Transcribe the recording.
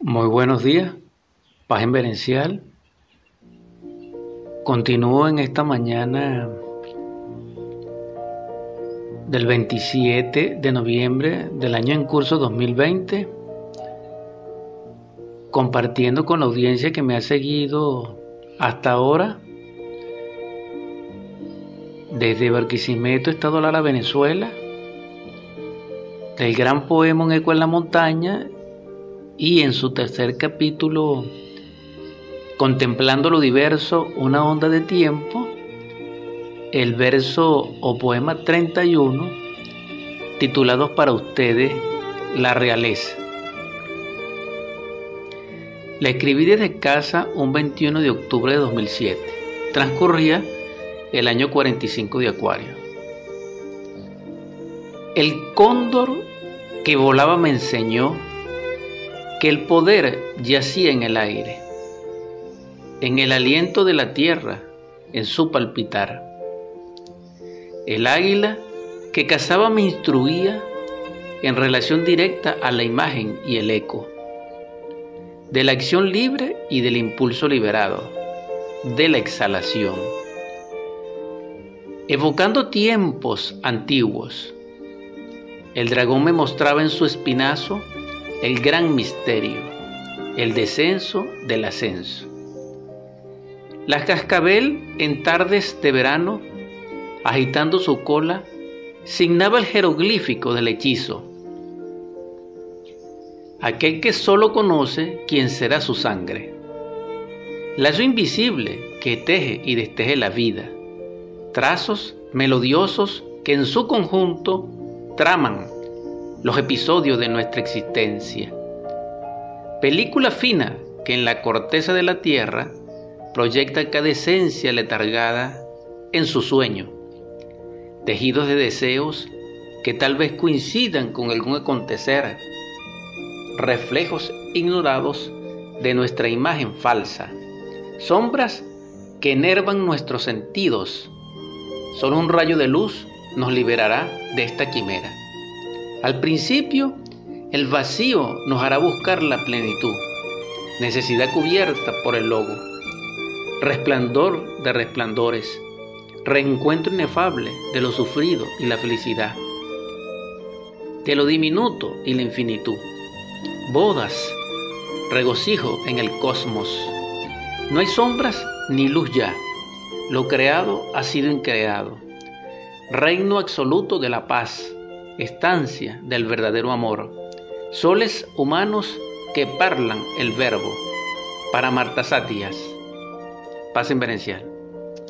Muy buenos días, paz en Verencial. Continúo en esta mañana del 27 de noviembre del año en curso 2020, compartiendo con la audiencia que me ha seguido hasta ahora, desde Barquisimeto, Estado Lara, Venezuela, del gran poema Un eco en la montaña y en su tercer capítulo, Contemplando lo diverso, una onda de tiempo, el verso o poema 31, titulados para ustedes La realeza. La escribí desde casa un 21 de octubre de 2007. Transcurría el año 45 de Acuario. El cóndor que volaba me enseñó que el poder yacía en el aire, en el aliento de la tierra, en su palpitar. El águila que cazaba me instruía en relación directa a la imagen y el eco, de la acción libre y del impulso liberado, de la exhalación. Evocando tiempos antiguos, el dragón me mostraba en su espinazo el gran misterio, el descenso del ascenso. La cascabel en tardes de verano, agitando su cola, signaba el jeroglífico del hechizo. Aquel que solo conoce quién será su sangre. Lazo invisible que teje y desteje la vida. Trazos melodiosos que en su conjunto traman los episodios de nuestra existencia. Película fina que en la corteza de la tierra proyecta cada esencia letargada en su sueño. Tejidos de deseos que tal vez coincidan con algún acontecer. Reflejos ignorados de nuestra imagen falsa. Sombras que enervan nuestros sentidos. Solo un rayo de luz nos liberará de esta quimera. Al principio, el vacío nos hará buscar la plenitud, necesidad cubierta por el logo, resplandor de resplandores, reencuentro inefable de lo sufrido y la felicidad, de lo diminuto y la infinitud, bodas, regocijo en el cosmos. No hay sombras ni luz ya, lo creado ha sido increado, reino absoluto de la paz estancia del verdadero amor, soles humanos que parlan el verbo para Marta Satias. Paz en.